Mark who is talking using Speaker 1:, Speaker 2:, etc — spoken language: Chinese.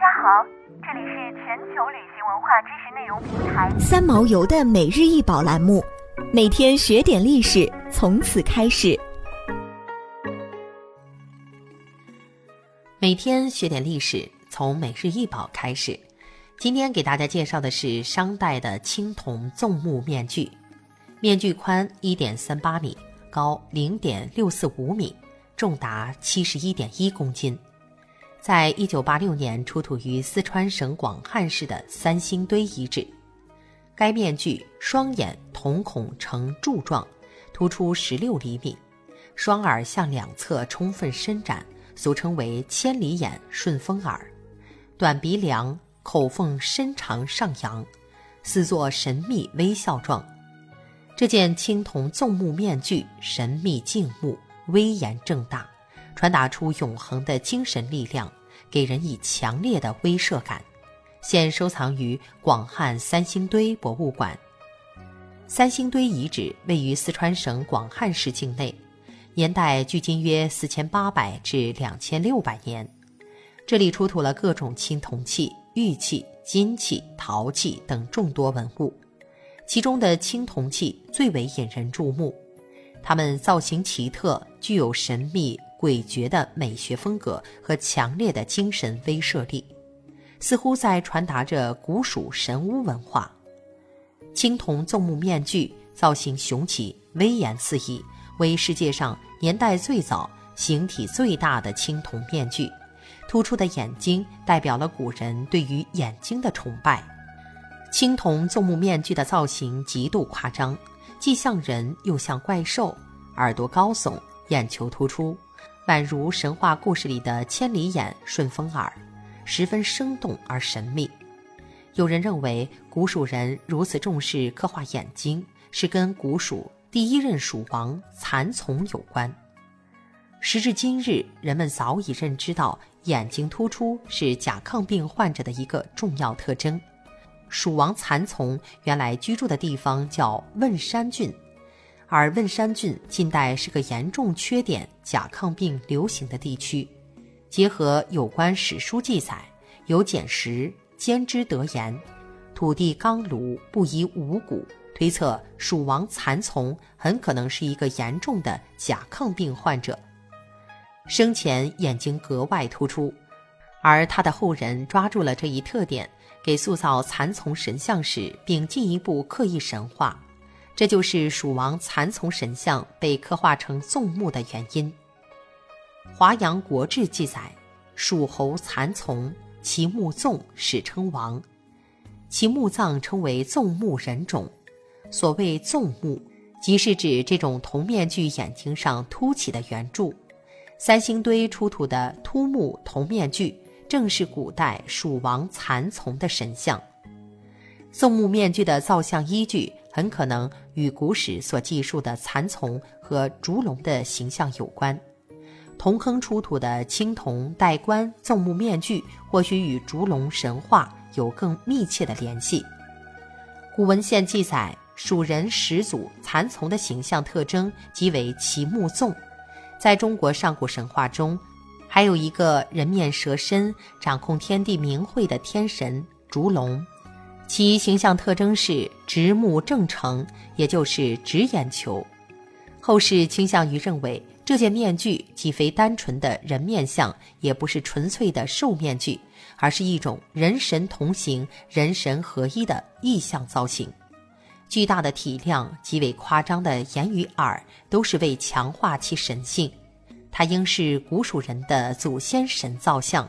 Speaker 1: 家好，这里是全球旅行文化知识内容平台
Speaker 2: 三毛游的每日一宝栏目，每天学点历史，从此开始。
Speaker 3: 每天学点历史，从每日一宝开始。今天给大家介绍的是商代的青铜纵目面具，面具宽一点三八米，高零点六四五米，重达七十一点一公斤。在一九八六年出土于四川省广汉市的三星堆遗址，该面具双眼瞳孔呈柱状，突出十六厘米，双耳向两侧充分伸展，俗称为千里眼、顺风耳，短鼻梁，口缝深长上扬，似作神秘微笑状。这件青铜纵目面具神秘静穆，威严正大。传达出永恒的精神力量，给人以强烈的威慑感。现收藏于广汉三星堆博物馆。三星堆遗址位于四川省广汉市境内，年代距今约四千八百至两千六百年。这里出土了各种青铜器、玉器、金器、陶器等众多文物，其中的青铜器最为引人注目，它们造型奇特，具有神秘。诡谲的美学风格和强烈的精神威慑力，似乎在传达着古蜀神巫文化。青铜纵目面具造型雄奇、威严四溢，为世界上年代最早、形体最大的青铜面具。突出的眼睛代表了古人对于眼睛的崇拜。青铜纵目面具的造型极度夸张，既像人又像怪兽，耳朵高耸，眼球突出。宛如神话故事里的千里眼、顺风耳，十分生动而神秘。有人认为，古蜀人如此重视刻画眼睛，是跟古蜀第一任蜀王蚕丛有关。时至今日，人们早已认知到眼睛突出是甲亢病患者的一个重要特征。蜀王蚕丛原来居住的地方叫汶山郡。而汶山郡近代是个严重缺点甲亢病流行的地区，结合有关史书记载，有简石兼之得言，土地刚庐，不宜五谷，推测蜀王蚕丛很可能是一个严重的甲亢病患者，生前眼睛格外突出，而他的后人抓住了这一特点，给塑造蚕丛神像时，并进一步刻意神化。这就是蜀王蚕丛神像被刻画成纵目的原因。《华阳国志》记载，蜀侯蚕丛，其目纵，史称王。其墓葬称为纵目人种。所谓纵目，即是指这种铜面具眼睛上凸起的圆柱。三星堆出土的凸目铜面具，正是古代蜀王蚕丛的神像。纵目面具的造像依据。很可能与古史所记述的蚕丛和烛龙的形象有关。铜坑出土的青铜戴冠纵目面具，或许与烛龙神话有更密切的联系。古文献记载，蜀人始祖蚕丛的形象特征即为其目纵。在中国上古神话中，还有一个人面蛇身、掌控天地明慧的天神烛龙。其形象特征是直目正成，也就是直眼球。后世倾向于认为，这件面具既非单纯的人面像，也不是纯粹的兽面具，而是一种人神同行、人神合一的意象造型。巨大的体量、极为夸张的眼与耳，都是为强化其神性。它应是古蜀人的祖先神造像。